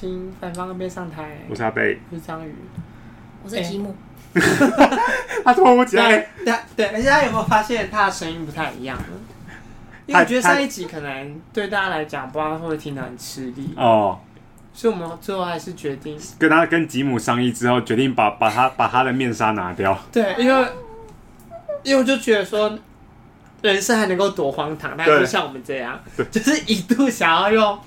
请反方那边上台。我是阿贝，我是章鱼，我是吉姆。他突如其来，对对，而且大家有没有发现他的声音不太一样？因为我觉得上一集可能对大家来讲，不知道会不会听得很吃力哦，所以我们最后还是决定跟他跟吉姆商议之后，决定把把他把他的面纱拿掉。对，因为因为我就觉得说，人生还能够多荒唐，但是像我们这样，就是一度想要用。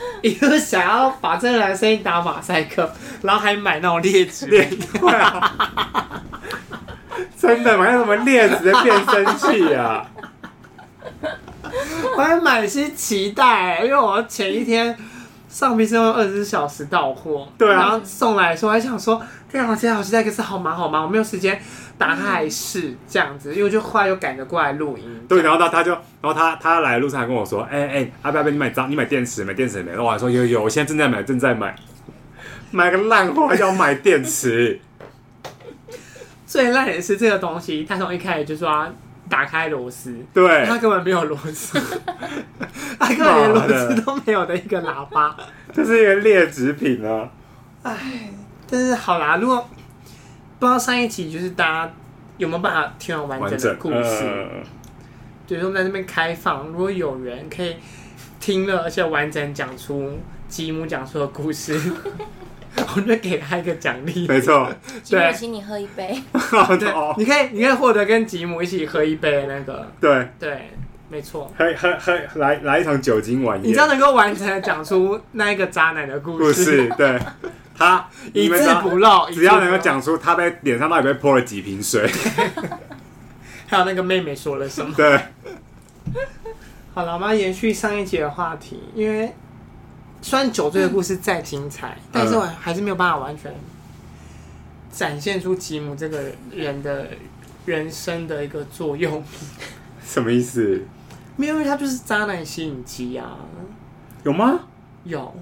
一个想要把这个男生打马赛克，然后还买那种劣质 的，真的买什么劣质的变声器啊？我还满心期待，因为我前一天上批是用二十四小时到货，对啊，然后送来的时候，我还想说，天啊，好期待，好期待，可是好忙好忙，我没有时间。打开来试这样子，因为就后来又赶着过来录音。对，然后他他就，然后他他来的路上还跟我说：“哎、欸、哎、欸，阿贝阿贝，你买张，你买电池买电池没？”我还说：“有有，我现在正在买，正在买。”买个烂货还要买电池。最烂也是这个东西，他从一开始就说他打开螺丝，对，他根本没有螺丝，他根本连螺丝都没有的一个喇叭，这是一个劣质品啊！哎，但是好啦，如果。不知道上一集就是大家有没有办法听完完整的故事？呃、对，我们在那边开放，如果有人可以听了而且完整讲出吉姆讲出的故事，我就给他一个奖励。没错，吉姆，请你喝一杯。对，你可以，你可以获得跟吉姆一起喝一杯那个。对对，没错。喝喝喝，来来一场酒精晚宴。你知道能够完整的讲出那一个渣男的故事？故事对。他 一字不漏，只要能够讲出他在脸上到底被泼了几瓶水，还有那个妹妹说了什么？对，好了，我们要延续上一集的话题，因为虽然酒醉的故事再精彩，嗯、但是我还是没有办法完全展现出吉姆这个人的人生的一个座右铭。什么意思？没有，因为他就是渣男吸引机啊。有吗？有。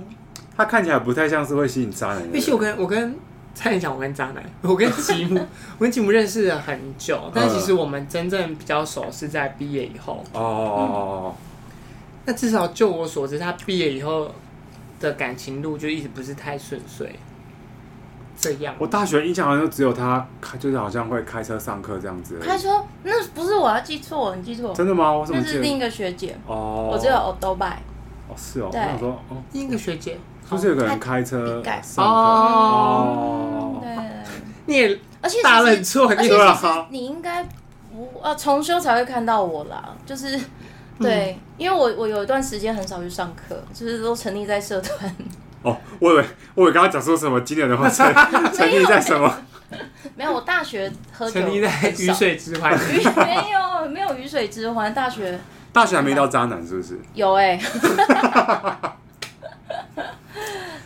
他看起来不太像是会吸引渣男的。毕竟我跟我跟差点讲，我跟渣男，我跟吉姆，我跟吉姆认识了很久，但其实我们真正比较熟是在毕业以后。哦、哦哦。那至少就我所知，他毕业以后的感情路就一直不是太顺遂。这样。我大学印象好像只有他开，就是好像会开车上课这样子。开车？那不是我要记错，你记错。真的吗？我怎么记得？那是另一个学姐。哦。我只有欧兜拜。哦，是哦。对。我想说，哦，另一个学姐。不是有个人开车上课哦，对，你也而且打了错，而且其实你应该不呃重修才会看到我啦，就是 对，因为我我有一段时间很少去上课，就是都沉溺在社团。哦，我以为我以为刚刚讲说什么今年的话，沉沉溺在什么？没有，我大学喝酒沉溺在鱼水之欢，没有没有鱼水之欢，大学 大学还没到渣男是不是？有 哎。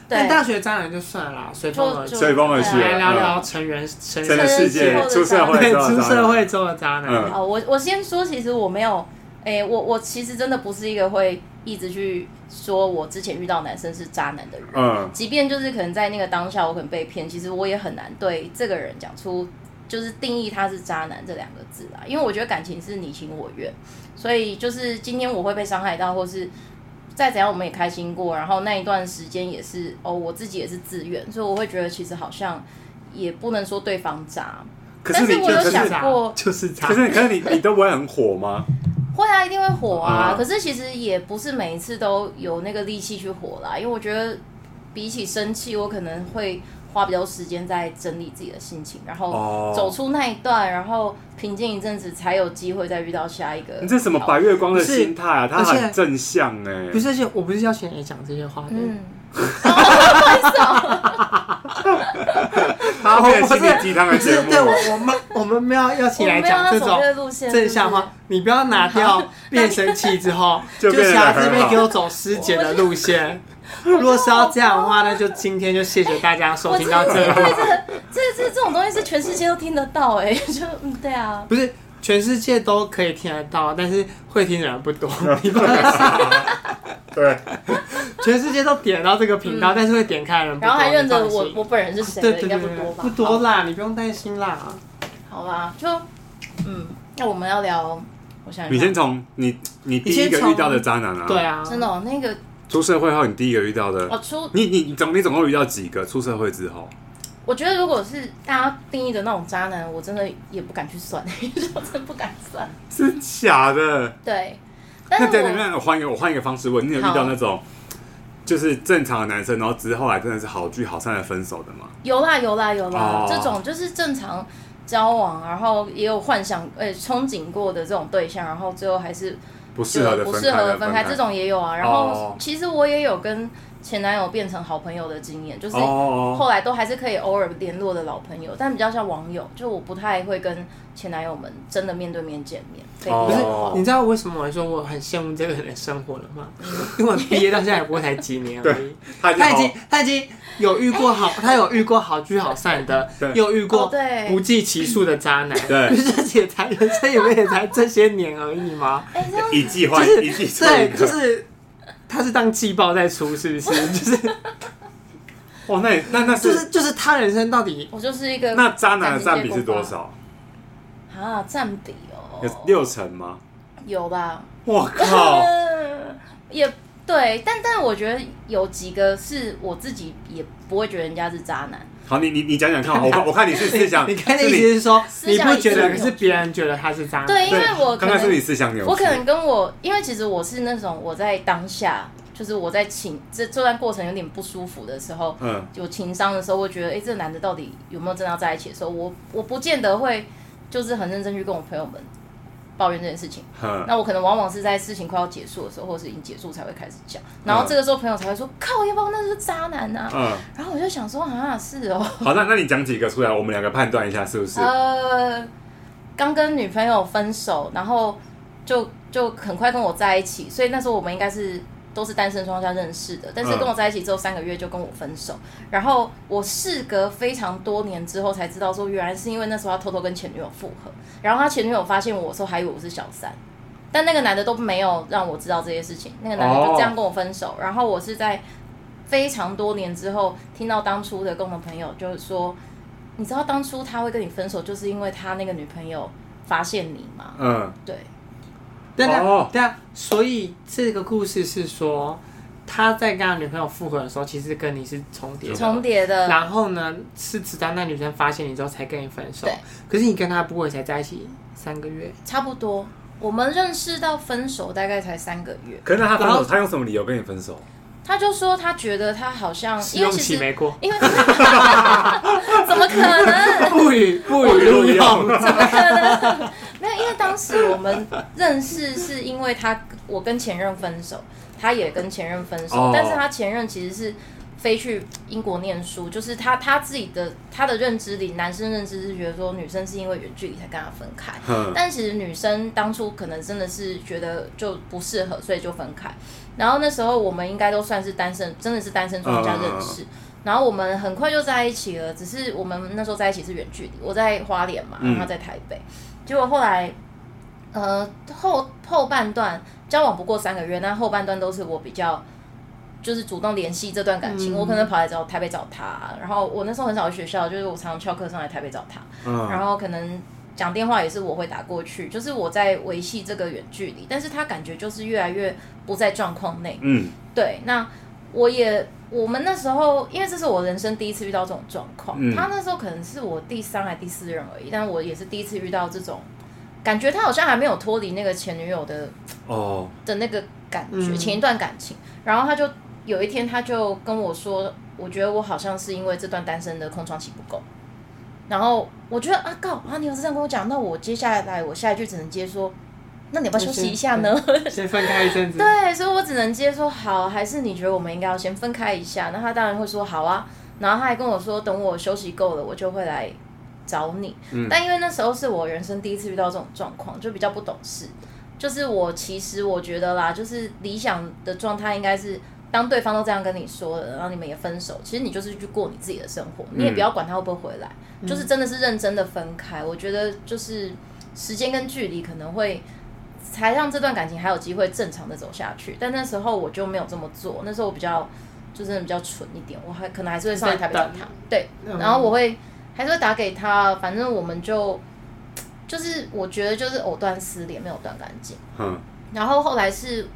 但大学渣男就算了啦，随风而随风而去，来聊聊成人成人世界出社会出社会中的渣男。哦，我我先说，其实我没有，哎，我我其实真的不是一个会一直去说我之前遇到男生是渣男的人。嗯，即便就是可能在那个当下我可能被骗，其实我也很难对这个人讲出就是定义他是渣男这两个字啊，因为我觉得感情是你情我愿，所以就是今天我会被伤害到，或是。再怎样，我们也开心过。然后那一段时间也是哦，我自己也是自愿，所以我会觉得其实好像也不能说对方渣。可是你但是我有想过，就是渣。可是可是你你都不会很火吗？会啊，一定会火啊。可是其实也不是每一次都有那个力气去火啦，因为我觉得比起生气，我可能会。花比较多时间在整理自己的心情，然后走出那一段，然后平静一阵子，才有机会再遇到下一个。你这什么白月光的心态啊？他很正向哎。不是，而且我不是要请你讲这些话的。嗯。他会心灵鸡汤的节目。对，我我们我们没有要起来讲这种正向话。你不要拿掉 变声器之后，就想这边给我走师姐的路线。如果是要这样的话，那就今天就谢谢大家收听到这里。这这这这种东西是全世界都听得到哎，就嗯对啊，不是全世界都可以听得到，但是会听的人不多。对，全世界都点到这个频道，但是会点开的人不多，然后还认得我我本人是谁的应该不多吧？不多啦，你不用担心啦。好吧，就嗯，那我们要聊，我想你先从你你第一个遇到的渣男啊，对啊，真的那个。出社会后，你第一个遇到的，哦，出你你你总你总共遇到几个？出社会之后，我觉得如果是大家定义的那种渣男，我真的也不敢去算，我真的不敢算，真假的？对。那等等，那我换一个，我换一个方式问，你有遇到那种就是正常的男生，然后只是后来真的是好聚好散的分手的吗？有啦有啦有啦，这种就是正常交往，然后也有幻想诶憧憬过的这种对象，然后最后还是。不适合的不适合的分开，这种也有啊。然后其实我也有跟前男友变成好朋友的经验，就是后来都还是可以偶尔联络的老朋友，但比较像网友，就我不太会跟前男友们真的面对面见面。不是，你知道为什么我说我很羡慕这个人的生活了吗？因为我毕业到现在也不过才几年而已，他已经他已经有遇过好，他有遇过好聚好散的，又遇过不计其数的渣男，对，就是也才人生也也才这些年而已吗？一计换一计，对，就是他是当季报在出，是不是？就是哇，那那那就是就是他人生到底，我就是一个那渣男的占比是多少？啊，占比哦。有六成吗？有吧。我靠！也对，但但我觉得有几个是我自己也不会觉得人家是渣男。好，你你你讲讲看，我看 我看你是思想，你看的意思是说你不觉得，可是别人觉得他是渣男。对，因为我刚刚是你思想扭曲。我可能跟我，因为其实我是那种我在当下，就是我在情这这段过程有点不舒服的时候，嗯，有情商的时候，我觉得哎，这个男的到底有没有真的要在一起的时候，我我不见得会就是很认真去跟我朋友们。抱怨这件事情，那我可能往往是在事情快要结束的时候，或者是已经结束才会开始讲，然后这个时候朋友才会说：“靠，要不要那是渣男啊？”嗯，然后我就想说：“啊，是哦。”好，那那你讲几个出来，我们两个判断一下是不是？呃，刚跟女朋友分手，然后就就很快跟我在一起，所以那时候我们应该是。都是单身状况下认识的，但是跟我在一起之后三个月就跟我分手，嗯、然后我事隔非常多年之后才知道说，原来是因为那时候他偷偷跟前女友复合，然后他前女友发现我的时候还以为我是小三，但那个男的都没有让我知道这些事情，那个男的就这样跟我分手，哦、然后我是在非常多年之后听到当初的共同朋友就是说，你知道当初他会跟你分手，就是因为他那个女朋友发现你吗？嗯，对。对啊，对啊，所以这个故事是说，他在跟他女朋友复合的时候，其实跟你是重叠的，重叠的。然后呢，是直到那女生发现你之后才跟你分手。对。可是你跟他不会才在一起三个月，差不多。我们认识到分手大概才三个月。可是他分手，他用什么理由跟你分手？他就说他觉得他好像因为其实没过，因为 怎么可能不予不予录用？怎么可能？当时我们认识是因为他我跟前任分手，他也跟前任分手，哦、但是他前任其实是飞去英国念书，就是他他自己的他的认知里，男生认知是觉得说女生是因为远距离才跟他分开，嗯、但其实女生当初可能真的是觉得就不适合，所以就分开。然后那时候我们应该都算是单身，真的是单身状态下认识。然后我们很快就在一起了，只是我们那时候在一起是远距离，我在花莲嘛，然后他在台北。结果后来，呃，后后半段交往不过三个月，那后半段都是我比较就是主动联系这段感情。我可能跑来找台北找他，然后我那时候很少去学校，就是我常常翘课上来台北找他，然后可能。讲电话也是我会打过去，就是我在维系这个远距离，但是他感觉就是越来越不在状况内。嗯，对。那我也，我们那时候，因为这是我人生第一次遇到这种状况。嗯，他那时候可能是我第三还第四任而已，但我也是第一次遇到这种感觉，他好像还没有脱离那个前女友的哦的那个感觉，嗯，前一段感情。然后他就有一天他就跟我说，我觉得我好像是因为这段单身的空窗期不够。然后我觉得啊，告啊，你有这样跟我讲，那我接下来我下一句只能接说，那你要不要休息一下呢？先，先分开一阵子。对，所以我只能接说好，还是你觉得我们应该要先分开一下？那他当然会说好啊。然后他还跟我说，等我休息够了，我就会来找你。嗯。但因为那时候是我人生第一次遇到这种状况，就比较不懂事。就是我其实我觉得啦，就是理想的状态应该是。当对方都这样跟你说了，然后你们也分手，其实你就是去过你自己的生活，你也不要管他会不会回来，嗯、就是真的是认真的分开。我觉得就是时间跟距离可能会才让这段感情还有机会正常的走下去。但那时候我就没有这么做，那时候我比较就真的比较蠢一点，我还可能还是会上来台北找他，对，然后我会还是会打给他，反正我们就 就是我觉得就是藕断丝连，没有断干净。嗯，然后后来是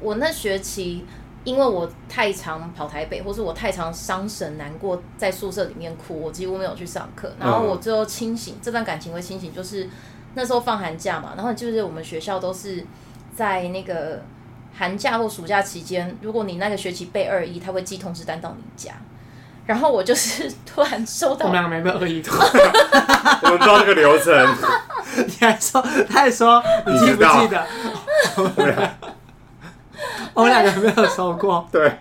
我那学期。因为我太常跑台北，或是我太常伤神难过，在宿舍里面哭，我几乎没有去上课。然后我最后清醒，这段感情会清醒，就是那时候放寒假嘛。然后就是我们学校都是在那个寒假或暑假期间，如果你那个学期背二一，他会寄通知单到你家。然后我就是 突然收到，我们两个没备二一通，我们知道这个流程。你还说，他还说，你记不记得？我们两个没有收过，对。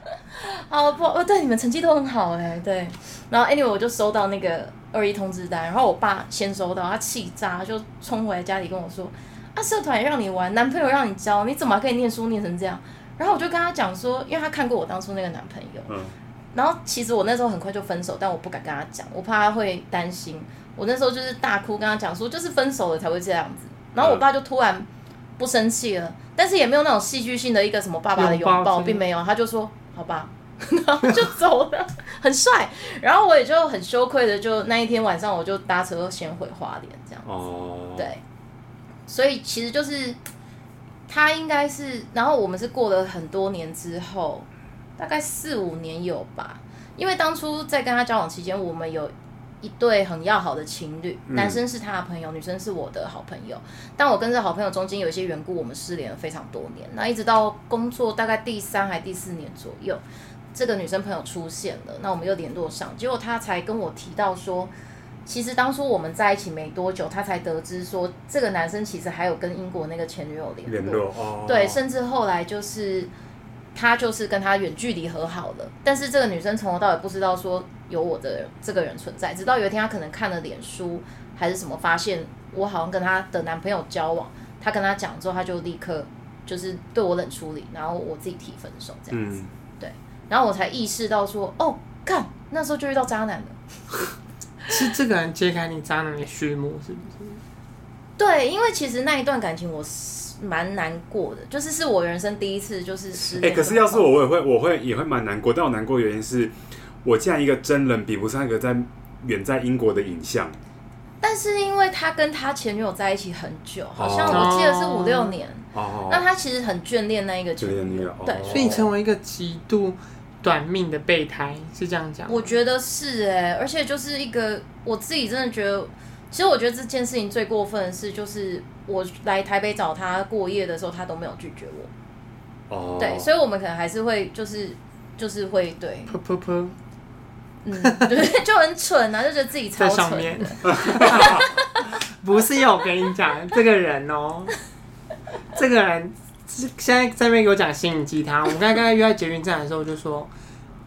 好不，哦，对，你们成绩都很好哎，对。然后 anyway 我就收到那个二一通知单，然后我爸先收到，他气炸，就冲回来家里跟我说：“啊，社团也让你玩，男朋友让你交，你怎么还可以念书念成这样？”然后我就跟他讲说，因为他看过我当初那个男朋友，嗯。然后其实我那时候很快就分手，但我不敢跟他讲，我怕他会担心。我那时候就是大哭跟他讲说，就是分手了才会这样子。然后我爸就突然不生气了。但是也没有那种戏剧性的一个什么爸爸的拥抱，并没有，他就说好吧，然后就走了，很帅。然后我也就很羞愧的，就那一天晚上我就搭车先回花莲这样子。哦，对，所以其实就是他应该是，然后我们是过了很多年之后，大概四五年有吧，因为当初在跟他交往期间，我们有。一对很要好的情侣，男生是他的朋友，嗯、女生是我的好朋友。但我跟这好朋友中间有一些缘故，我们失联了非常多年。那一直到工作大概第三还第四年左右，这个女生朋友出现了，那我们又联络上。结果他才跟我提到说，其实当初我们在一起没多久，他才得知说这个男生其实还有跟英国那个前女友联络。联络哦。对，甚至后来就是他就是跟他远距离和好了，但是这个女生从头到尾不知道说。有我的这个人存在，直到有一天，她可能看了脸书还是什么，发现我好像跟她的男朋友交往，她跟他讲之后，她就立刻就是对我冷处理，然后我自己提分手这样子，嗯、对，然后我才意识到说，哦，看那时候就遇到渣男了，是这个人揭开你渣男的序幕，是不是？对，因为其实那一段感情我是蛮难过的，就是是我人生第一次就是失恋。哎、欸，可是要是我，我也会，我会也会蛮难过，但我难过的原因是。我竟然一个真人比不上一个在远在英国的影像，但是因为他跟他前女友在一起很久，好像我记得是五六年，哦，那他其实很眷恋那一个前女友，对，所以你成为一个极度短命的备胎，是这样讲？我觉得是哎，而且就是一个我自己真的觉得，其实我觉得这件事情最过分的是，就是我来台北找他过夜的时候，他都没有拒绝我，哦，对，所以我们可能还是会就是就是会对，噗噗噗。嗯，对，就很蠢啊，就觉得自己超蠢 不是，我跟你讲，这个人哦、喔，这个人现在在那边给我讲心灵鸡汤。我们刚才刚才约在捷运站的时候，我就说：“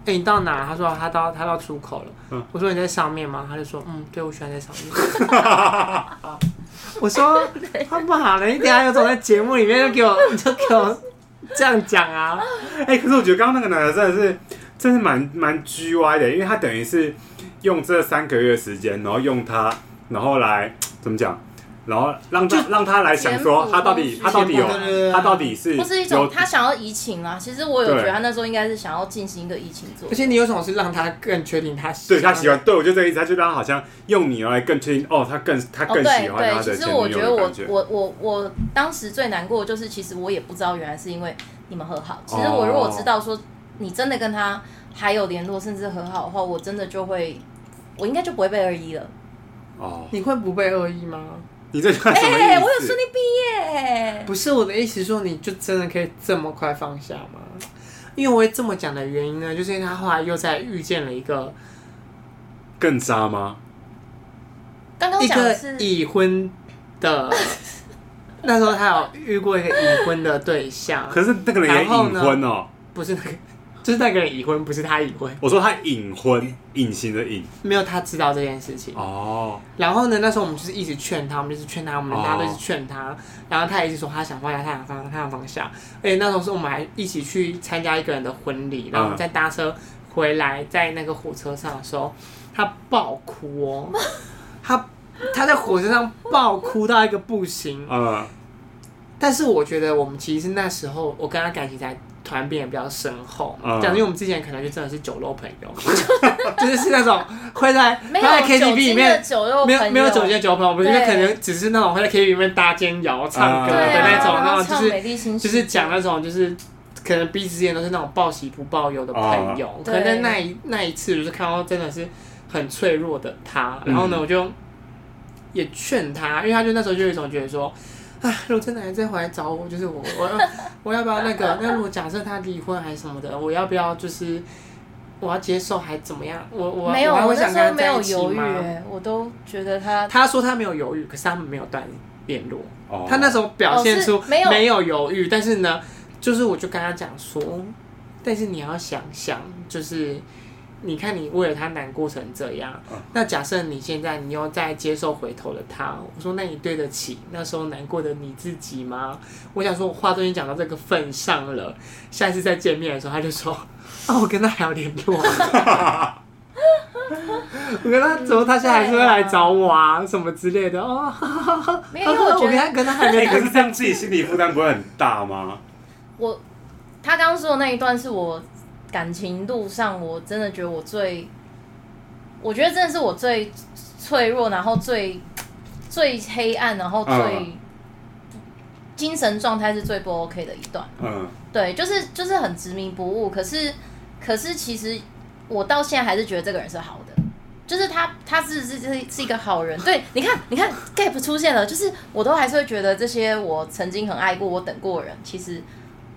哎、欸，你到哪？”他说：“他到他到出口了。嗯”我说：“你在上面吗？”他就说：“嗯，对，我喜欢在上面。” 我说：“他不好了，你等下有种在节目里面，就给我你就给我这样讲啊！”哎、欸，可是我觉得刚刚那个男的真的是。真是蛮蛮 G Y 的，因为他等于是用这三个月的时间，然后用他，然后来怎么讲，然后让他让他来想说他到底他到底有他到底是不是一种他想要移情啊？其实我有觉得他那时候应该是想要进行一个移情做，而且你有什么是让他更确定他对他喜欢？对，我就这个意思，他就让他好像用你来更确定哦，他更他更喜欢他的、哦、对对，其实我觉得我我我我当时最难过的就是，其实我也不知道原来是因为你们和好。其实我如果知道说。你真的跟他还有联络，甚至和好的话，我真的就会，我应该就不会被二一了。哦，你会不被恶意吗？你这算什么意思？欸、我有顺利毕业。不是我的意思，说你就真的可以这么快放下吗？因为我会这么讲的原因呢，就是因为他后来又在遇见了一个更渣吗？刚刚讲的是已婚的，那时候他有遇过一个已婚的对象，可是那个人也已婚哦。不是那个，就是那个人已婚，不是他已婚。我说他隐婚，隐形的隐，没有他知道这件事情。哦。然后呢，那时候我们就是一直劝他，我们就是劝他，我们大家都是劝他。哦、然后他也一直说他想放下，他想放下，他想放下。而且那时候是我们还一起去参加一个人的婚礼，然后我们在搭车回来，在那个火车上的时候，他爆哭哦，他他在火车上爆哭到一个不行。嗯。但是我觉得我们其实那时候，我跟他感情才。突然变得比较深厚，讲的、嗯、因为我们之前可能就真的是酒肉朋友，就是是那种会在会在 KTV 里面没有没有酒精的酒肉朋友，我们觉得可能只是那种会在 KTV 里面搭肩摇唱歌的那种，那种就是就是讲那种就是可能彼此之间都是那种报喜不报忧的朋友，可能在那一那一次就是看到真的是很脆弱的他，然后呢，我就也劝他，因为他就那时候就有一种觉得说，啊，如果真的还再回来找我，就是我我要我要不要那个？那如果假设他离婚还是什么的，我要不要就是我要接受还怎么样？我我没有，我还会想跟他没有犹豫，我都觉得他他说他没有犹豫，可是他们没有断联络。他那时候表现出没有没有犹豫，但是呢，就是我就跟他讲说，但是你要想想，就是你看你为了他难过成这样，那假设你现在你又再接受回头的他，我说那你对得起那时候难过的你自己吗？我想说我话都已经讲到这个份上了，下一次再见面的时候，他就说，哦，我跟他还要联络。我跟他怎么，他现在还是会来找我啊，啊什么之类的哦。没有，我觉得我跟他还没。可是这样自己心理负担不会很大吗？我他刚刚说的那一段是我感情路上，我真的觉得我最，我觉得真的是我最脆弱，然后最最黑暗，然后最、嗯、精神状态是最不 OK 的一段。嗯，对，就是就是很执迷不悟。可是可是其实。我到现在还是觉得这个人是好的，就是他，他是是是是一个好人。对，你看，你看，gap 出现了，就是我都还是会觉得这些我曾经很爱过、我等过的人，其实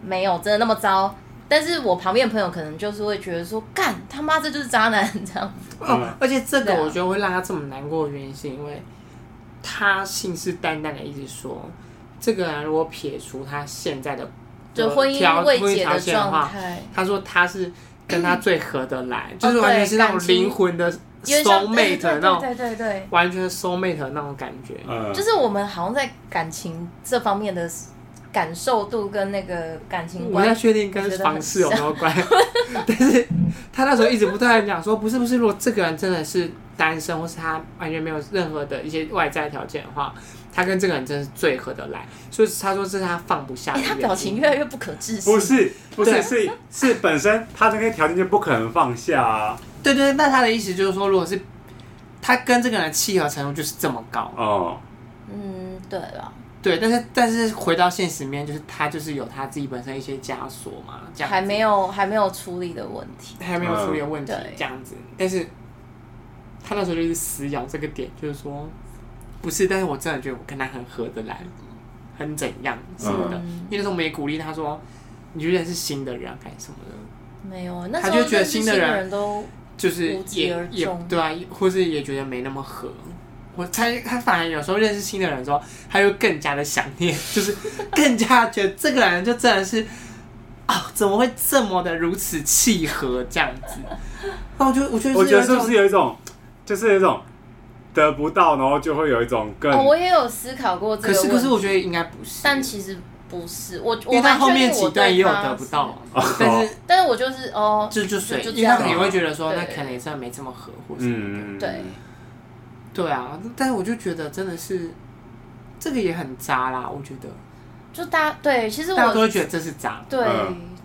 没有真的那么糟。但是我旁边的朋友可能就是会觉得说，干他妈这就是渣男这样子。哦，而且这个我觉得会让他这么难过的原因，是因为他信誓旦旦的一直说，这个人如果撇除他现在的就婚姻未解的状态，他说他是。跟他最合得来，嗯、就是完全是那种灵魂的 soul mate 那种，对对对，完全 soul mate 那种感觉。嗯，就是我们好像在感情这方面的感受度跟那个感情观，我要确定跟房事有没有关。但是他那时候一直不断讲说，不是不是，如果这个人真的是单身，或是他完全没有任何的一些外在条件的话。他跟这个人真是最合得来，所以他说这是他放不下的。他表情越来越不可置信。不是，不是，是是本身他这个条件就不可能放下啊。对对，那他的意思就是说，如果是他跟这个人契合程度就是这么高哦。嗯，对了，对，但是但是回到现实面，就是他就是有他自己本身一些枷锁嘛，这样还没有还没有处理的问题，还没有处理的问题，这样子。但是他那时候就是死咬这个点，就是说。不是，但是我真的觉得我跟他很合得来，很怎样什么的。嗯、因为那时候我们也鼓励他说：“你觉得是新的人干什么的？”没有，那他就觉得新的人都就是也也对啊，或是也觉得没那么合。我猜他反而有时候认识新的人之后，他又更加的想念，就是更加觉得这个人就真的是啊、哦，怎么会这么的如此契合这样子？那我觉得，我觉得，我觉得是不是有一种，就是有一种。得不到，然后就会有一种更……哦，我也有思考过这个。可是，可是我觉得应该不是。但其实不是，我因为他后面几段也有得不到，但是但是我就是哦，就就随，因为他们也会觉得说，那可能也算没这么合，或什么的。对，对啊，但是我就觉得真的是这个也很渣啦，我觉得。就大家对，其实我都会觉得这是渣。对，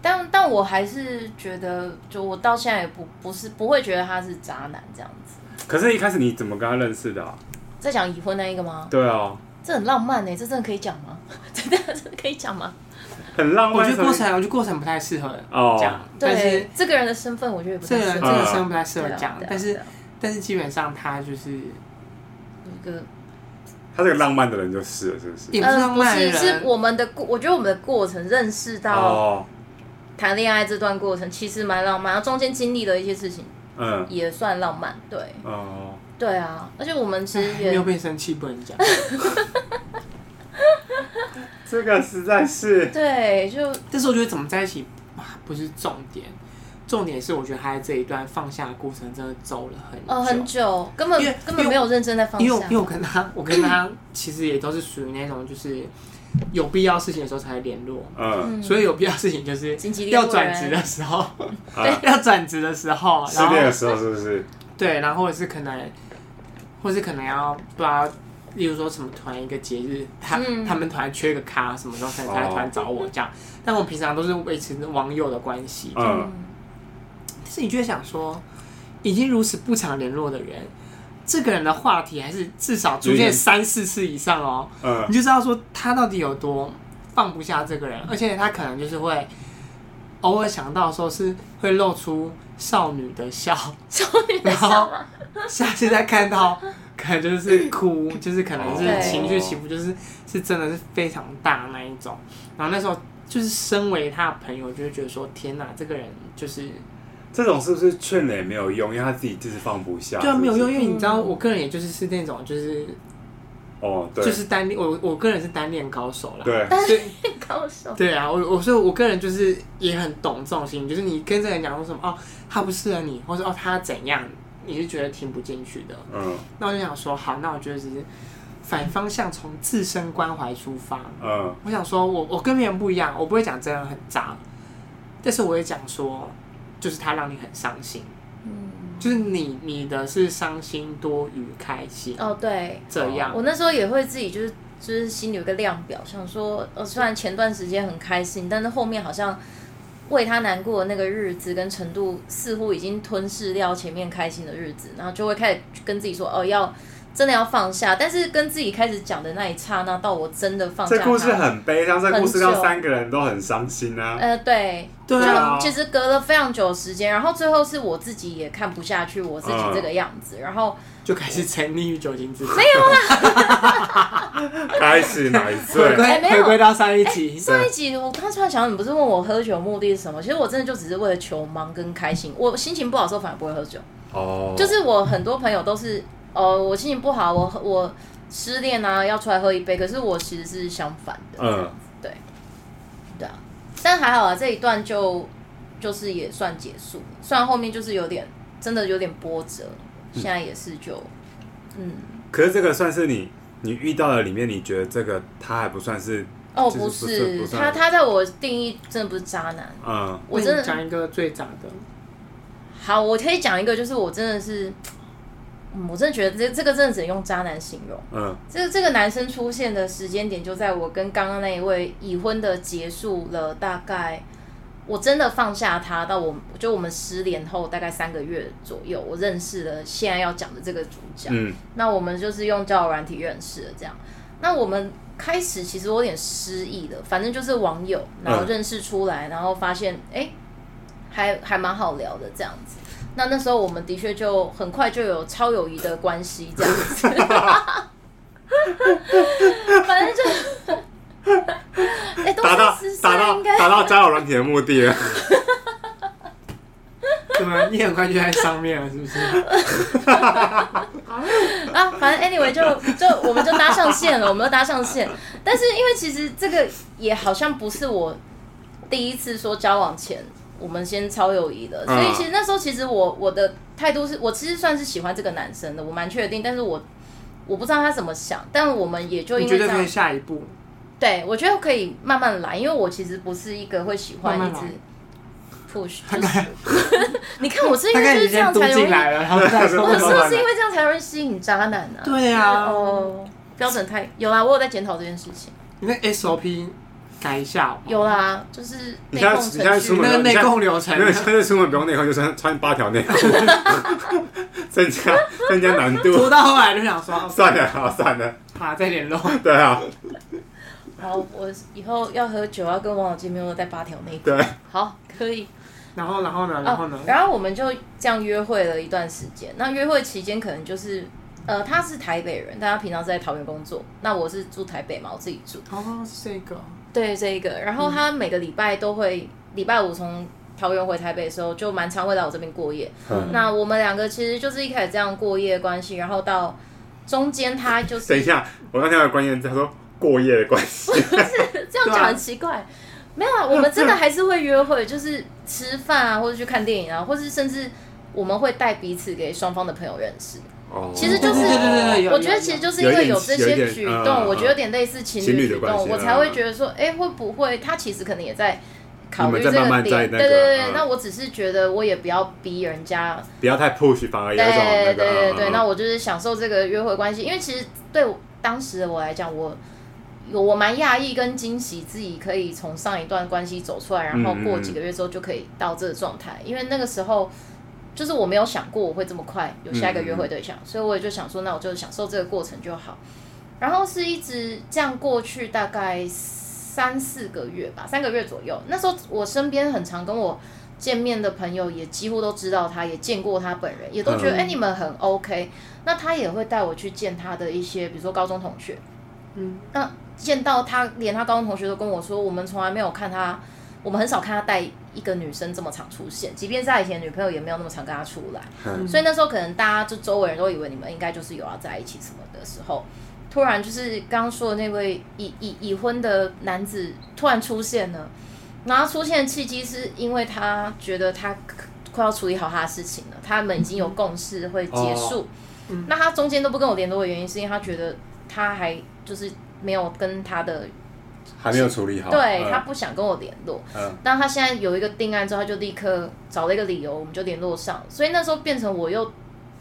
但但我还是觉得，就我到现在也不不是不会觉得他是渣男这样子。可是，一开始你怎么跟他认识的啊？在讲已婚那一个吗？对啊，这很浪漫呢，这真的可以讲吗？真的真的可以讲吗？很浪漫。我觉得过程，我觉得过程不太适合讲。但是这个人的身份，我觉得这个人这个身份不太适合讲。但是，但是基本上他就是一个，他这个浪漫的人就是了，是不是？也不是浪漫人，是我们的过。我觉得我们的过程认识到谈恋爱这段过程，其实蛮浪漫，然后中间经历的一些事情。嗯，也算浪漫，对。哦，对啊，而且我们其实也没有变生气，不能讲。这个实在是对，就但是我觉得怎么在一起不是重点，重点是我觉得他在这一段放下的过程真的走了很久，哦，很久，根本根本没有认真在放下。因为因为我跟他，我跟他其实也都是属于那种就是。有必要事情的时候才会联络，嗯，所以有必要事情就是要转职的时候，对，要转职的时候，失恋的时候是不是？对，然后或者是可能，或是可能要不知道，例如说什么团一个节日，他他们团缺个咖，什么时候才才团找我这样？但我平常都是维持网友的关系，嗯。但是你就会想说，已经如此不常联络的人。这个人的话题还是至少出现三四次以上哦，嗯，你就知道说他到底有多放不下这个人，而且他可能就是会偶尔想到说是会露出少女的笑，少女的笑吗？下次再看到，可能就是哭，就是可能是情绪起伏，就是是真的是非常大那一种。然后那时候就是身为他的朋友，就会觉得说：天哪，这个人就是这种是不是劝了也没有用？因为他自己就是放不下。对啊，没有用，因为你知道，我个人也就是是那种就是。哦，对，就是单恋，我我个人是单恋高手啦。对，单恋高手。对啊，我我说我个人就是也很懂这种心，就是你跟这个人讲说什么哦，他不适合你，或者哦他怎样，你是觉得听不进去的。嗯。那我就想说，好，那我觉得只是反方向，从自身关怀出发。嗯。我想说我我跟别人不一样，我不会讲真的很渣，但是我会讲说，就是他让你很伤心。嗯就是你，你的是伤心多于开心哦，对，这样。我那时候也会自己就是就是心里有个量表，想说，呃，虽然前段时间很开心，但是后面好像为他难过的那个日子跟程度，似乎已经吞噬掉前面开心的日子，然后就会开始跟自己说，哦，要。真的要放下，但是跟自己开始讲的那一刹那，到我真的放下。这故事很悲伤，这故事让三个人都很伤心啊。呃，对，对啊，就其实隔了非常久的时间，然后最后是我自己也看不下去我自己这个样子，嗯、然后就开始沉溺于酒精之中。没有啦，开始买醉，回归回归到上一集。上一集我刚突然想，你不是问我喝酒目的是什么？其实我真的就只是为了求忙跟开心。我心情不好的时候反而不会喝酒。哦，就是我很多朋友都是。哦，我心情不好，我我失恋啊，要出来喝一杯。可是我其实是相反的，嗯，对，对啊。但还好啊，这一段就就是也算结束。虽然后面就是有点，真的有点波折。现在也是就，嗯。嗯，可是这个算是你你遇到的里面，你觉得这个他还不算是？哦，不是，不是他他在我定义真的不是渣男。嗯，我真的讲一个最渣的。好，我可以讲一个，就是我真的是。嗯，我真的觉得这这个真的只能用渣男形容。嗯，这个这个男生出现的时间点就在我跟刚刚那一位已婚的结束了，大概我真的放下他到我就我们失联后大概三个月左右，我认识了现在要讲的这个主角。嗯，那我们就是用交友软体认识的这样。那我们开始其实我有点失忆了，反正就是网友，然后认识出来，然后发现哎，还还蛮好聊的这样子。那那时候我们的确就很快就有超友谊的关系这样子，反正就，哎、欸，达到达到达到交友软体的目的了，怎么你很快就在上面了，是不是？啊，反正 anyway 就就我们就搭上线了，我们就搭上线，但是因为其实这个也好像不是我第一次说交往前。我们先超友谊的，所以其实那时候其实我我的态度是我其实算是喜欢这个男生的，我蛮确定，但是我我不知道他怎么想，但我们也就因为这样，下一步，对，我觉得可以慢慢来，因为我其实不是一个会喜欢一直 push，就是 你看我是因为就是这样才容易 我是不是因为这样才容易吸引渣男呢？对啊，哦，标准太有啦，我有在检讨这件事情，你那 SOP。改一下，有啦，就是你现在你现在出门，那个内控流程，没有现在出门不用内控，就穿穿八条内裤，增加增加难度。拖到后来就想说，算了，好算了，好再联络。对啊，好，我以后要喝酒要跟网友见面，我带八条内裤。对，好，可以。然后，然后呢？然后呢？然后我们就这样约会了一段时间。那约会期间可能就是，呃，他是台北人，但他平常是在桃园工作。那我是住台北嘛，我自己住。哦，是这个。对这一个，然后他每个礼拜都会，礼拜五从桃园回台北的时候，就蛮常会来我这边过夜。嗯、那我们两个其实就是一开始这样过夜的关系，然后到中间他就是等一下，我刚才有关键他说过夜的关系，不是这样讲很奇怪。啊、没有啊，我们真的还是会约会，就是吃饭啊，或者去看电影啊，或是甚至我们会带彼此给双方的朋友认识。其实就是，我觉得其实就是因为有这些举动，我觉得有点类似情侣举动，我才会觉得说，哎，会不会他其实可能也在考虑这个点？对对对，那我只是觉得我也不要逼人家，不要太 push，反而有一种对对对对，那我就是享受这个约会关系，因为其实对当时的我来讲，我有我蛮讶异跟惊喜，自己可以从上一段关系走出来，然后过几个月之后就可以到这个状态，因为那个时候。就是我没有想过我会这么快有下一个约会对象，嗯、所以我也就想说，那我就享受这个过程就好。然后是一直这样过去，大概三四个月吧，三个月左右。那时候我身边很常跟我见面的朋友，也几乎都知道他，也见过他本人，也都觉得哎、嗯欸，你们很 OK。那他也会带我去见他的一些，比如说高中同学。嗯，那见到他，连他高中同学都跟我说，我们从来没有看他，我们很少看他带一个女生这么常出现，即便是他以前女朋友也没有那么常跟他出来。嗯、所以那时候可能大家就周围人都以为你们应该就是有要在一起什么的时候。突然就是刚刚说的那位已已已婚的男子突然出现了，然后出现的契机是因为他觉得他快要处理好他的事情了，他们已经有共识会结束。嗯、那他中间都不跟我联络的原因，是因为他觉得他还就是没有跟他的还没有处理好，对、嗯、他不想跟我联络。嗯，但他现在有一个定案之后，他就立刻找了一个理由，我们就联络上。所以那时候变成我又。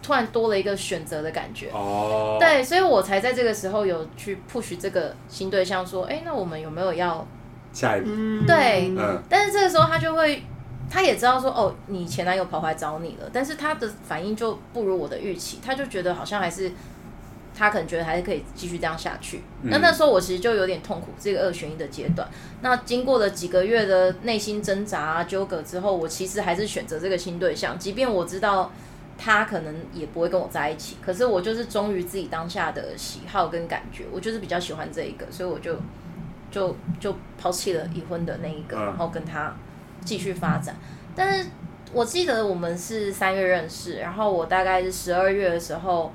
突然多了一个选择的感觉，哦，对，所以我才在这个时候有去 push 这个新对象，说，哎，那我们有没有要下一步？对，嗯，但是这个时候他就会，他也知道说，哦，你前男友跑回来找你了，但是他的反应就不如我的预期，他就觉得好像还是他可能觉得还是可以继续这样下去。嗯，那那时候我其实就有点痛苦，这个二选一的阶段。那经过了几个月的内心挣扎啊、纠葛之后，我其实还是选择这个新对象，即便我知道。他可能也不会跟我在一起，可是我就是忠于自己当下的喜好跟感觉，我就是比较喜欢这一个，所以我就就就抛弃了已婚的那一个，然后跟他继续发展。但是我记得我们是三月认识，然后我大概是十二月的时候，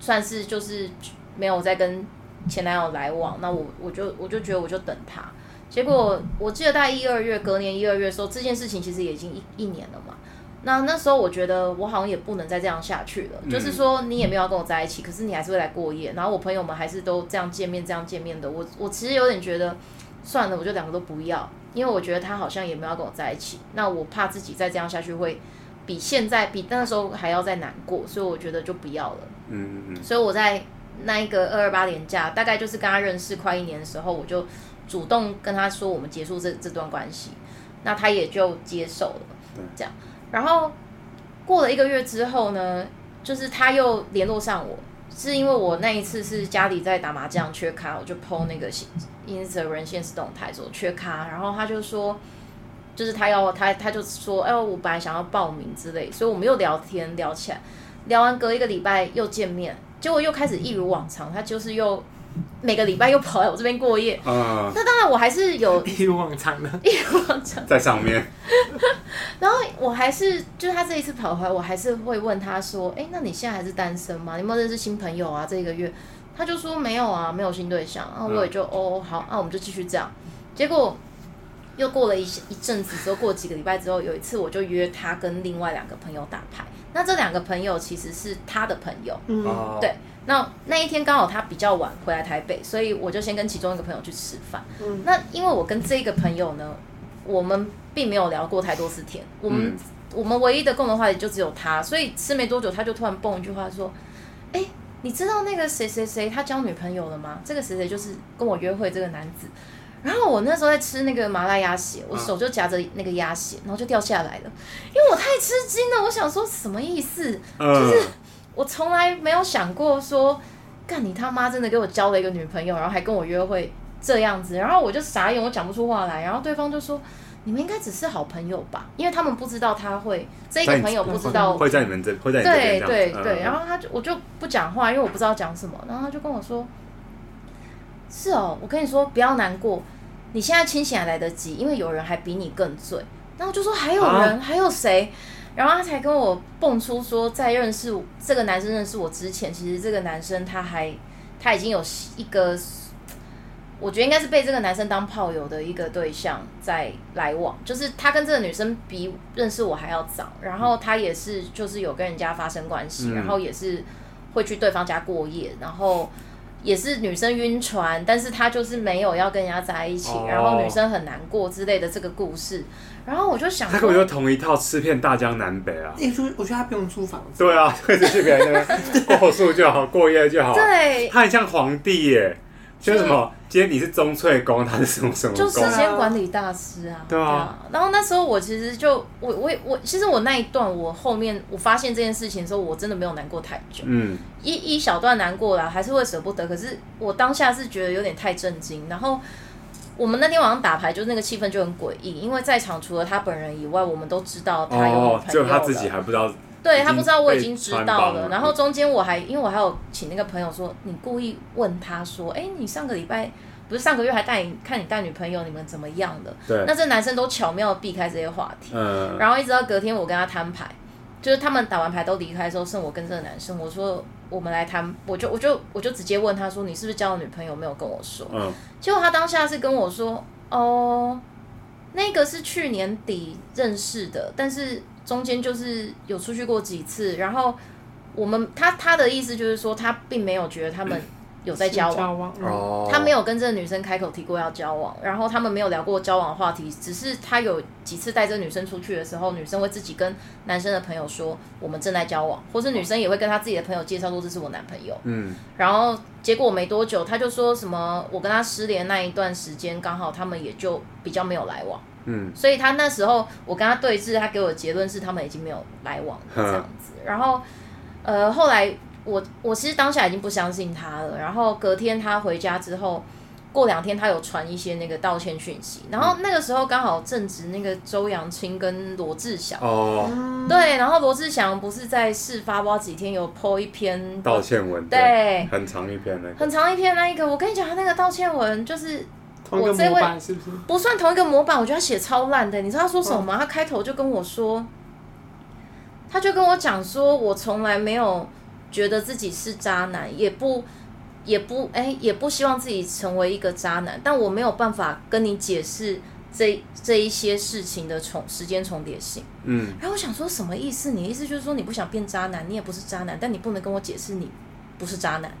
算是就是没有再跟前男友来往，那我我就我就觉得我就等他，结果我记得大概一二月，隔年一二月的时候，这件事情其实也已经一一年了嘛。那那时候我觉得我好像也不能再这样下去了，嗯、就是说你也没有要跟我在一起，可是你还是会来过夜，然后我朋友们还是都这样见面这样见面的，我我其实有点觉得算了，我就两个都不要，因为我觉得他好像也没有要跟我在一起，那我怕自己再这样下去会比现在比那时候还要再难过，所以我觉得就不要了。嗯嗯。所以我在那一个二二八年假，大概就是跟他认识快一年的时候，我就主动跟他说我们结束这这段关系，那他也就接受了，这样。然后过了一个月之后呢，就是他又联络上我，是因为我那一次是家里在打麻将缺咖，我就 po 那个 Instagram 现实动态说缺咖，然后他就说，就是他要他他就说，哎，我本来想要报名之类，所以我们又聊天聊起来，聊完隔一个礼拜又见面，结果又开始一如往常，他就是又。每个礼拜又跑来我这边过夜，嗯，那当然我还是有 一如往常的，一如往常在上面。然后我还是，就是他这一次跑回来，我还是会问他说：“哎，那你现在还是单身吗？你有没有认识新朋友啊？”这一个月，他就说没有啊，没有新对象。然后我也就、嗯、哦好，那我们就继续这样。结果又过了一一阵子之后，过几个礼拜之后，有一次我就约他跟另外两个朋友打牌。那这两个朋友其实是他的朋友，嗯，对。那那一天刚好他比较晚回来台北，所以我就先跟其中一个朋友去吃饭。嗯，那因为我跟这个朋友呢，我们并没有聊过太多次天，我们、嗯、我们唯一的共同话题就只有他，所以吃没多久他就突然蹦一句话说：“哎、欸，你知道那个谁谁谁他交女朋友了吗？这个谁谁就是跟我约会这个男子。”然后我那时候在吃那个麻辣鸭血，我手就夹着那个鸭血，然后就掉下来了，因为我太吃惊了，我想说什么意思？就是。我从来没有想过说，干你他妈真的给我交了一个女朋友，然后还跟我约会这样子，然后我就傻眼，我讲不出话来。然后对方就说：“你们应该只是好朋友吧？”因为他们不知道他会这一个朋友不知道会在你们这会在你这对对对。然后他就我就不讲话，因为我不知道讲什么。然后他就跟我说：“是哦，我跟你说不要难过，你现在清醒还来得及，因为有人还比你更醉。”然后就说：“还有人？啊、还有谁？”然后他才跟我蹦出说，在认识这个男生认识我之前，其实这个男生他还他已经有一个，我觉得应该是被这个男生当炮友的一个对象在来往，就是他跟这个女生比认识我还要早，然后他也是就是有跟人家发生关系，然后也是会去对方家过夜，然后也是女生晕船，但是他就是没有要跟人家在一起，然后女生很难过之类的这个故事。然后我就想，他根本就同一套吃遍大江南北啊！你说，我觉得他不用租房子。对啊，就是去别人那边过宿就好，过夜就好。对，他很像皇帝耶，像什么？今天你是宗粹宫，他是什么什么？就时间管理大师啊。对啊。然后那时候我其实就我我我，其实我那一段我后面我发现这件事情的时候，我真的没有难过太久。嗯。一一小段难过了，还是会舍不得。可是我当下是觉得有点太震惊，然后。我们那天晚上打牌，就那个气氛就很诡异，因为在场除了他本人以外，我们都知道他有女朋友了，就他自己还不知道。对，他不知道我已经知道了，然后中间我还因为我还有请那个朋友说，你故意问他说，哎，你上个礼拜不是上个月还带你看你带女朋友，你们怎么样的？对，那这男生都巧妙避开这些话题，嗯，然后一直到隔天我跟他摊牌，就是他们打完牌都离开的时候，剩我跟这个男生，我说我们来谈，我就我就我就直接问他说，你是不是交了女朋友没有跟我说？嗯，结果他当下是跟我说，哦，那个是去年底认识的，但是。中间就是有出去过几次，然后我们他他的意思就是说，他并没有觉得他们有在交往，交往嗯、他没有跟这个女生开口提过要交往，然后他们没有聊过交往的话题，只是他有几次带这个女生出去的时候，女生会自己跟男生的朋友说我们正在交往，或是女生也会跟他自己的朋友介绍说这是我男朋友，嗯，然后结果没多久他就说什么我跟他失联那一段时间刚好他们也就比较没有来往。嗯，所以他那时候我跟他对峙，他给我的结论是他们已经没有来往了这样子。然后，呃，后来我我其实当下已经不相信他了。然后隔天他回家之后，过两天他有传一些那个道歉讯息。然后那个时候刚好正值那个周扬青跟罗志祥哦，对，然后罗志祥不是在事发不几天有 po 一篇道歉文，对，对很长一篇那个，很长一篇那一个。我跟你讲，他那个道歉文就是。同一个模板是不是？不算同一个模板，我觉得他写超烂的。你知道他说什么吗？他开头就跟我说，他就跟我讲说，我从来没有觉得自己是渣男，也不也不哎、欸，也不希望自己成为一个渣男。但我没有办法跟你解释这这一些事情的重时间重叠性。嗯，然后我想说什么意思？你的意思就是说你不想变渣男，你也不是渣男，但你不能跟我解释你不是渣男。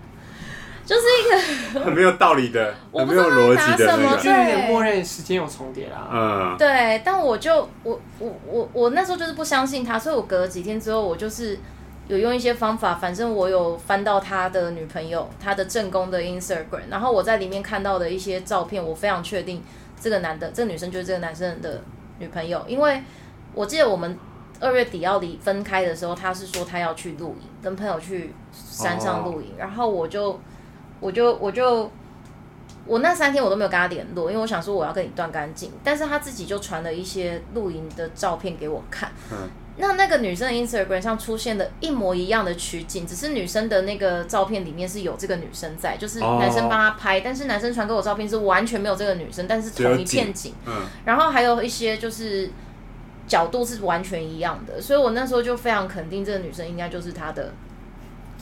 就是一个很没有道理的，很没有逻辑的那个，就有点默认时间有重叠啦。嗯，对。但我就我我我我那时候就是不相信他，所以我隔了几天之后，我就是有用一些方法，反正我有翻到他的女朋友，他的正宫的 Instagram，然后我在里面看到的一些照片，我非常确定这个男的，这个女生就是这个男生的女朋友，因为我记得我们二月底要离分开的时候，他是说他要去露营，跟朋友去山上露营，然后我就。我就我就我那三天我都没有跟他联络，因为我想说我要跟你断干净。但是他自己就传了一些露营的照片给我看。嗯。那那个女生的 Instagram 上出现的一模一样的取景，只是女生的那个照片里面是有这个女生在，就是男生帮她拍，但是男生传给我照片是完全没有这个女生，但是同一片景。嗯。然后还有一些就是角度是完全一样的，所以我那时候就非常肯定这个女生应该就是他的。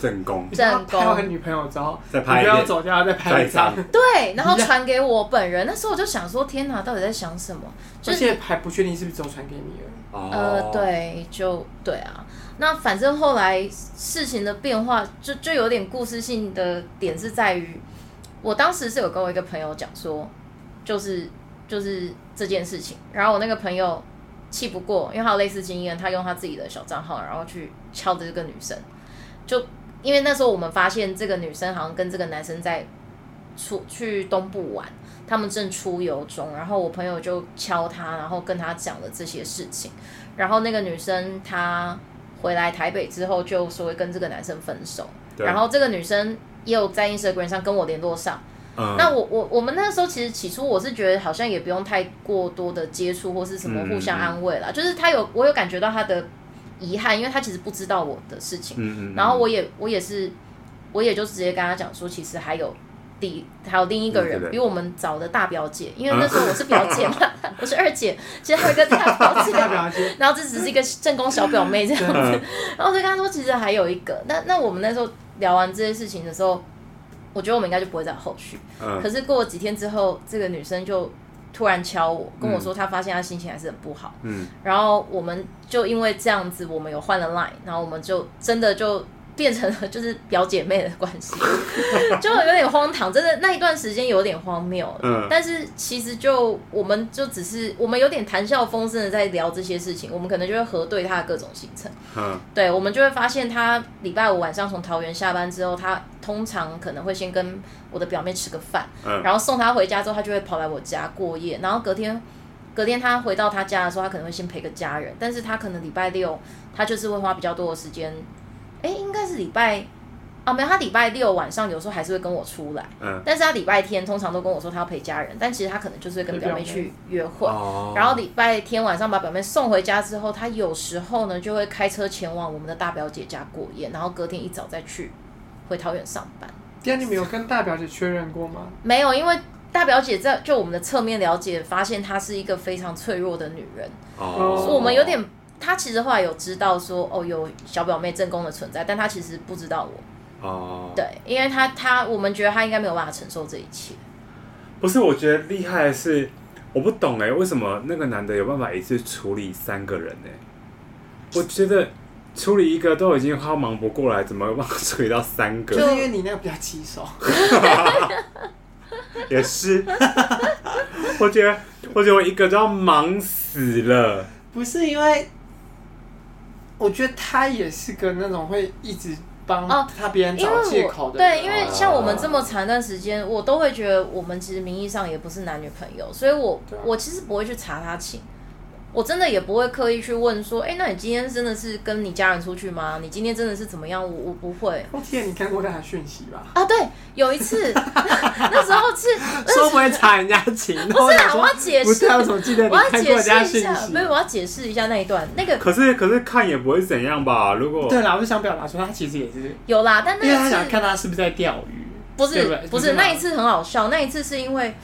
正宫，正宫，拍完女朋友之后，再拍，不要走掉，再拍一张。对，然后传给我本人。那时候我就想说，天哪，到底在想什么？就是、而且还不确定是不是只有传给你了。哦、呃，对，就对啊。那反正后来事情的变化，就就有点故事性的点是在于，我当时是有跟我一个朋友讲说，就是就是这件事情。然后我那个朋友气不过，因为他有类似经验，他用他自己的小账号，然后去敲这个女生，就。因为那时候我们发现这个女生好像跟这个男生在出去东部玩，他们正出游中，然后我朋友就敲他，然后跟他讲了这些事情，然后那个女生她回来台北之后就说会跟这个男生分手，然后这个女生也有在 Instagram 上跟我联络上，嗯、那我我我们那时候其实起初我是觉得好像也不用太过多的接触或是什么互相安慰啦，嗯、就是他有我有感觉到他的。遗憾，因为他其实不知道我的事情，嗯嗯，然后我也我也是，我也就直接跟他讲说，其实还有第还有另一个人比我们早的大表姐，因为那时候我是表姐嘛，我是二姐，其实还有一个 大表姐，然后这只是一个正宫小表妹这样子，然后我就跟他说，其实还有一个，那那我们那时候聊完这些事情的时候，我觉得我们应该就不会再有后续，可是过了几天之后，这个女生就。突然敲我，跟我说他发现他心情还是很不好。嗯，然后我们就因为这样子，我们有换了 line，然后我们就真的就。变成了就是表姐妹的关系，就有点荒唐，真的那一段时间有点荒谬。嗯，但是其实就我们就只是我们有点谈笑风生的在聊这些事情，我们可能就会核对他的各种行程。嗯，对，我们就会发现他礼拜五晚上从桃园下班之后，他通常可能会先跟我的表妹吃个饭，嗯，然后送他回家之后，他就会跑来我家过夜，然后隔天隔天他回到他家的时候，他可能会先陪个家人，但是他可能礼拜六他就是会花比较多的时间。哎，应该是礼拜，啊，没有，他礼拜六晚上有时候还是会跟我出来，嗯，但是他礼拜天通常都跟我说他要陪家人，但其实他可能就是会跟表妹去约会，哦、然后礼拜天晚上把表妹送回家之后，他有时候呢就会开车前往我们的大表姐家过夜，然后隔天一早再去回桃园上班。第二，你没有跟大表姐确认过吗？没有，因为大表姐在就我们的侧面了解，发现她是一个非常脆弱的女人，哦，所以我们有点，她其实后来有知道说哦有小表妹正宫的存在，但他其实不知道我。哦，对，因为他他我们觉得他应该没有办法承受这一切。不是，我觉得厉害的是，我不懂哎，为什么那个男的有办法一次处理三个人呢？我觉得处理一个都已经好忙不过来，怎么有办法处理到三个？就是因为你那个比较棘手。也是，我觉得我觉得我一个都要忙死了。不是因为，我觉得他也是个那种会一直。帮，他别人找借口的。对，因为像我们这么长一段时间，我都会觉得我们其实名义上也不是男女朋友，所以我我其实不会去查他情。我真的也不会刻意去问说，哎、欸，那你今天真的是跟你家人出去吗？你今天真的是怎么样？我我不会。我天，你看过他的讯息吧？啊，对，有一次，那时候是说不会查人家情，不是啊，我要解释，不是啊，我怎么记得你看过人家讯息？没有，我要解释一下那一段。那个可是可是看也不会怎样吧？如果对啦，我就想表达说他其实也是有啦，但那因为他想看他是不是在钓鱼，不是不是，不是那一次很好笑，那一次是因为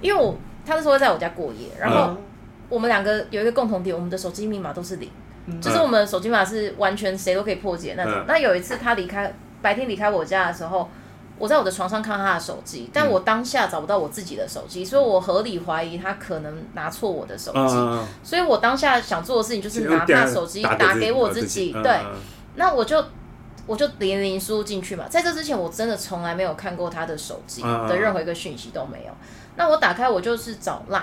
因为我他那时候在我家过夜，然后。嗯我们两个有一个共同点，我们的手机密码都是零，嗯、就是我们的手机密码是完全谁都可以破解那种。嗯、那有一次他离开白天离开我家的时候，我在我的床上看到他的手机，但我当下找不到我自己的手机，所以我合理怀疑他可能拿错我的手机。嗯、所以我当下想做的事情就是拿他手机打给我自己。对，那我就我就连连输入进去嘛。在这之前，我真的从来没有看过他的手机的任何一个讯息都没有。那我打开，我就是找 Line。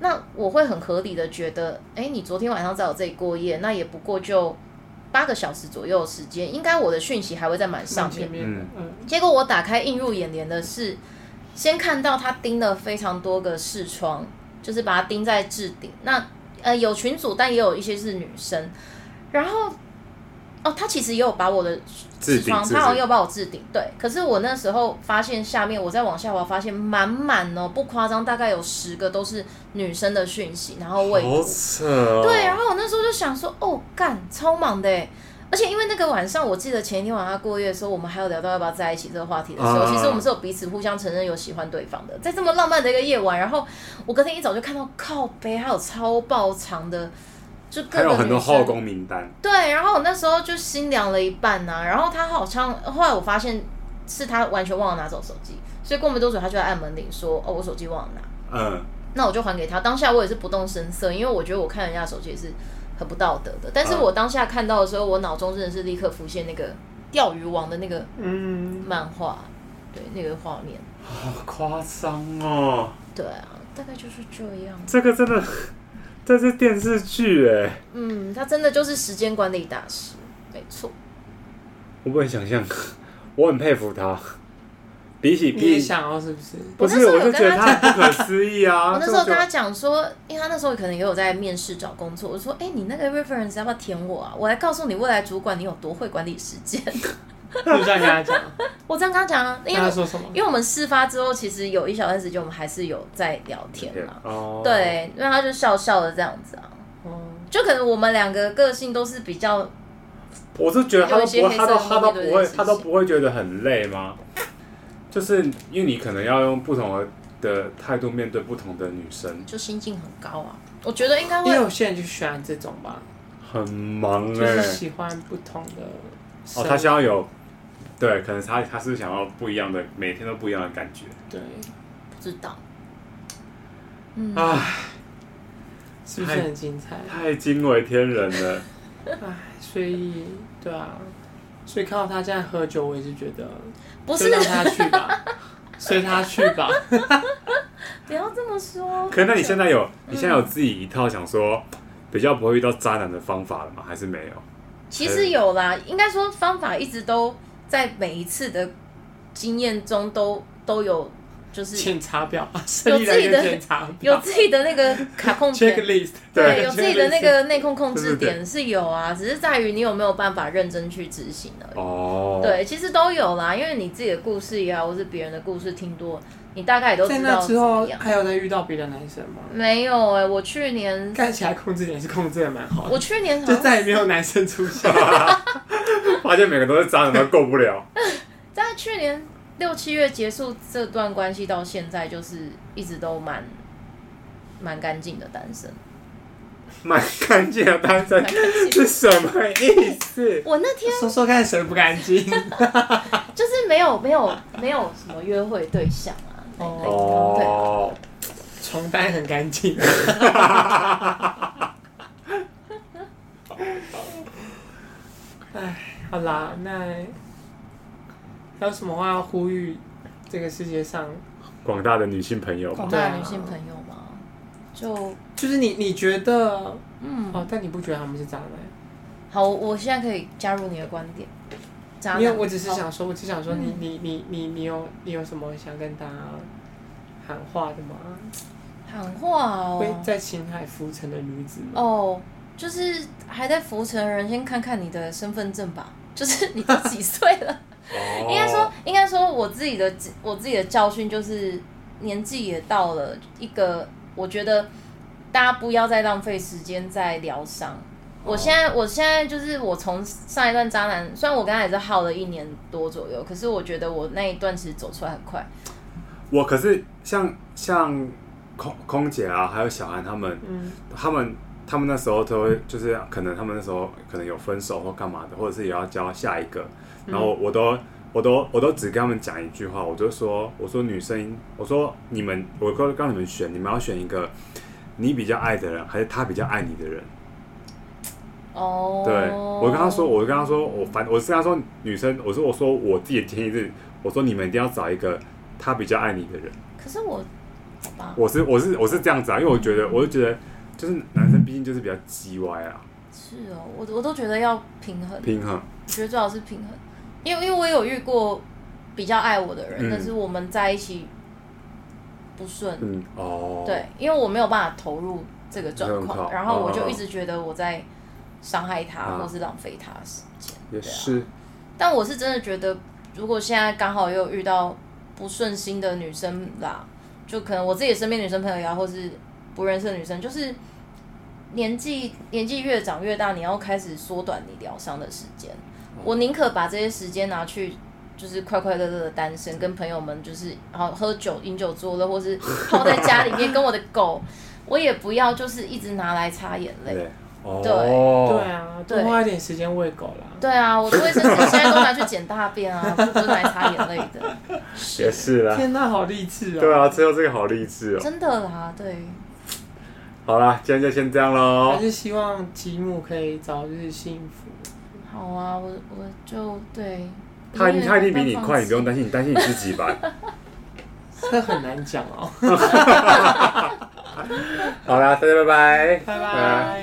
那我会很合理的觉得，哎、欸，你昨天晚上在我这里过夜，那也不过就八个小时左右的时间，应该我的讯息还会在满上面。嗯嗯。结果我打开映入眼帘的是，先看到他盯了非常多个视窗，就是把它钉在置顶。那呃有群组，但也有一些是女生，然后。哦，他其实也有把我的床，他好像也有把我置顶，对。可是我那时候发现下面，我再往下滑，发现满满哦，不夸张，大概有十个都是女生的讯息，然后未读。哦、对，然后我那时候就想说，哦，干，超忙的，而且因为那个晚上，我记得前一天晚上过夜的时候，我们还有聊到要不要在一起这个话题的时候，啊、其实我们是有彼此互相承认有喜欢对方的，在这么浪漫的一个夜晚，然后我隔天一早就看到靠背还有超爆长的。就还有很多后宫名单。对，然后我那时候就心凉了一半呐、啊。然后他好像后来我发现是他完全忘了拿走手机，所以过没多久他就在按门铃说：“哦，我手机忘了拿。”嗯，那我就还给他。当下我也是不动声色，因为我觉得我看人家手机也是很不道德的。但是我当下看到的时候，我脑中真的是立刻浮现那个钓鱼王的那个嗯漫画，嗯、对那个画面。好夸张哦！对啊，大概就是这样。这个真的。这是电视剧哎，嗯，他真的就是时间管理大师，没错。我不能想象，我很佩服他。比起比你想要是不是？不是，我就觉得他不可思议啊！我那时候跟他讲说，因为他那时候可能也有在面试找工作，我说：“哎、欸，你那个 reference 要不要填我啊？我来告诉你未来主管你有多会管理时间。” 你这样跟他讲，我这样跟他讲啊，因为他说什么？因为我们事发之后，其实有一小段时间，我们还是有在聊天嘛。哦，对，因为他就笑笑的这样子啊。哦，就可能我们两个个性都是比较，我是觉得他都不会，他都他都不会，他都不会觉得很累吗？就是因为你可能要用不同的的态度面对不同的女生，就心境很高啊。我觉得应该会，因为有些人就喜欢这种吧，很忙哎、欸，就是喜欢不同的。哦，他想要有。对，可能他他是想要不一样的，每天都不一样的感觉。对，不知道。嗯，唉，是不是很精彩？太惊为天人了。唉，所以对啊，所以看到他这样喝酒，我也是觉得，不是让他去吧，随他去吧。不要这么说。可那你现在有，你现在有自己一套想说比较不会遇到渣男的方法了吗？还是没有？其实有啦，应该说方法一直都。在每一次的经验中都都有就是检查表，有自己的有自己的那个卡控点，checklist，对，有自己的那个 内控控制点是有啊，只是在于你有没有办法认真去执行而已。哦，对，其实都有啦，因为你自己的故事也好，或是别人的故事听多，你大概也都知道。在那之后还有再遇到别的男生吗？没有哎，我去年看起来控制点是控制的蛮好的。我去年就再也没有男生出现，发现每个都是渣男，都够不了。在去年。六七月结束这段关系到现在，就是一直都蛮蛮干净的单身。蛮干净的单身是什么意思？我那天说说看，谁不干净？就是没有没有没有什么约会对象啊。哦，对，床单很干净。哎，好啦，那。还有什么话要呼吁这个世界上广大的女性朋友？广大的女性朋友吗？就就是你，你觉得嗯哦，但你不觉得他们是渣男？好，我现在可以加入你的观点。渣男，因为我只是想说，我只想说你，你你你你你有你有什么想跟大家喊话的吗？喊话哦，会在情海浮沉的女子哦，就是还在浮沉的人，先看看你的身份证吧。就是 你都 几岁了？应该说，应该说，我自己的我自己的教训就是，年纪也到了一个，我觉得大家不要再浪费时间在疗伤。我现在，我现在就是我从上一段渣男，虽然我刚才也是耗了一年多左右，可是我觉得我那一段其实走出来很快。我可是像像空空姐啊，还有小安他们，嗯，他们他们那时候都会就是可能他们那时候可能有分手或干嘛的，或者是也要交下一个。然后我都我都我都只跟他们讲一句话，我就说我说女生，我说你们，我告告你们选，你们要选一个你比较爱的人，还是他比较爱你的人？哦，对，我跟他说，我跟他说，我反我是跟他说女生，我说我说我自己的建议是，我说你们一定要找一个他比较爱你的人。可是我，我是我是我是这样子啊，因为我觉得，我就觉得，就是男生毕竟就是比较叽歪啊。是哦，我我都觉得要平衡，平衡，我觉得最好是平衡。因为因为我有遇过比较爱我的人，嗯、但是我们在一起不顺，嗯哦，对，因为我没有办法投入这个状况，然后我就一直觉得我在伤害他，哦、或是浪费他的时间，也是、啊。但我是真的觉得，如果现在刚好又遇到不顺心的女生啦，就可能我自己身边女生朋友呀，或是不认识的女生，就是年纪年纪越长越大，你要开始缩短你疗伤的时间。我宁可把这些时间拿去，就是快快乐乐的单身，跟朋友们就是然后喝酒、饮酒作乐，或是泡在家里面跟我的狗，我也不要就是一直拿来擦眼泪。对，对，对啊，多花一点时间喂狗啦。对啊，我的卫生纸现在都拿去捡大便啊，不是拿来擦眼泪的。也是啦。天哪，好励志哦！对啊，最后这个好励志哦。真的啦，对。好啦，今天就先这样喽。还是希望吉姆可以早日幸福。好啊，我我就对。他一定他一定比你快，你不用担心，你担心你自己吧。这很难讲哦。好啦，大家拜拜。拜拜。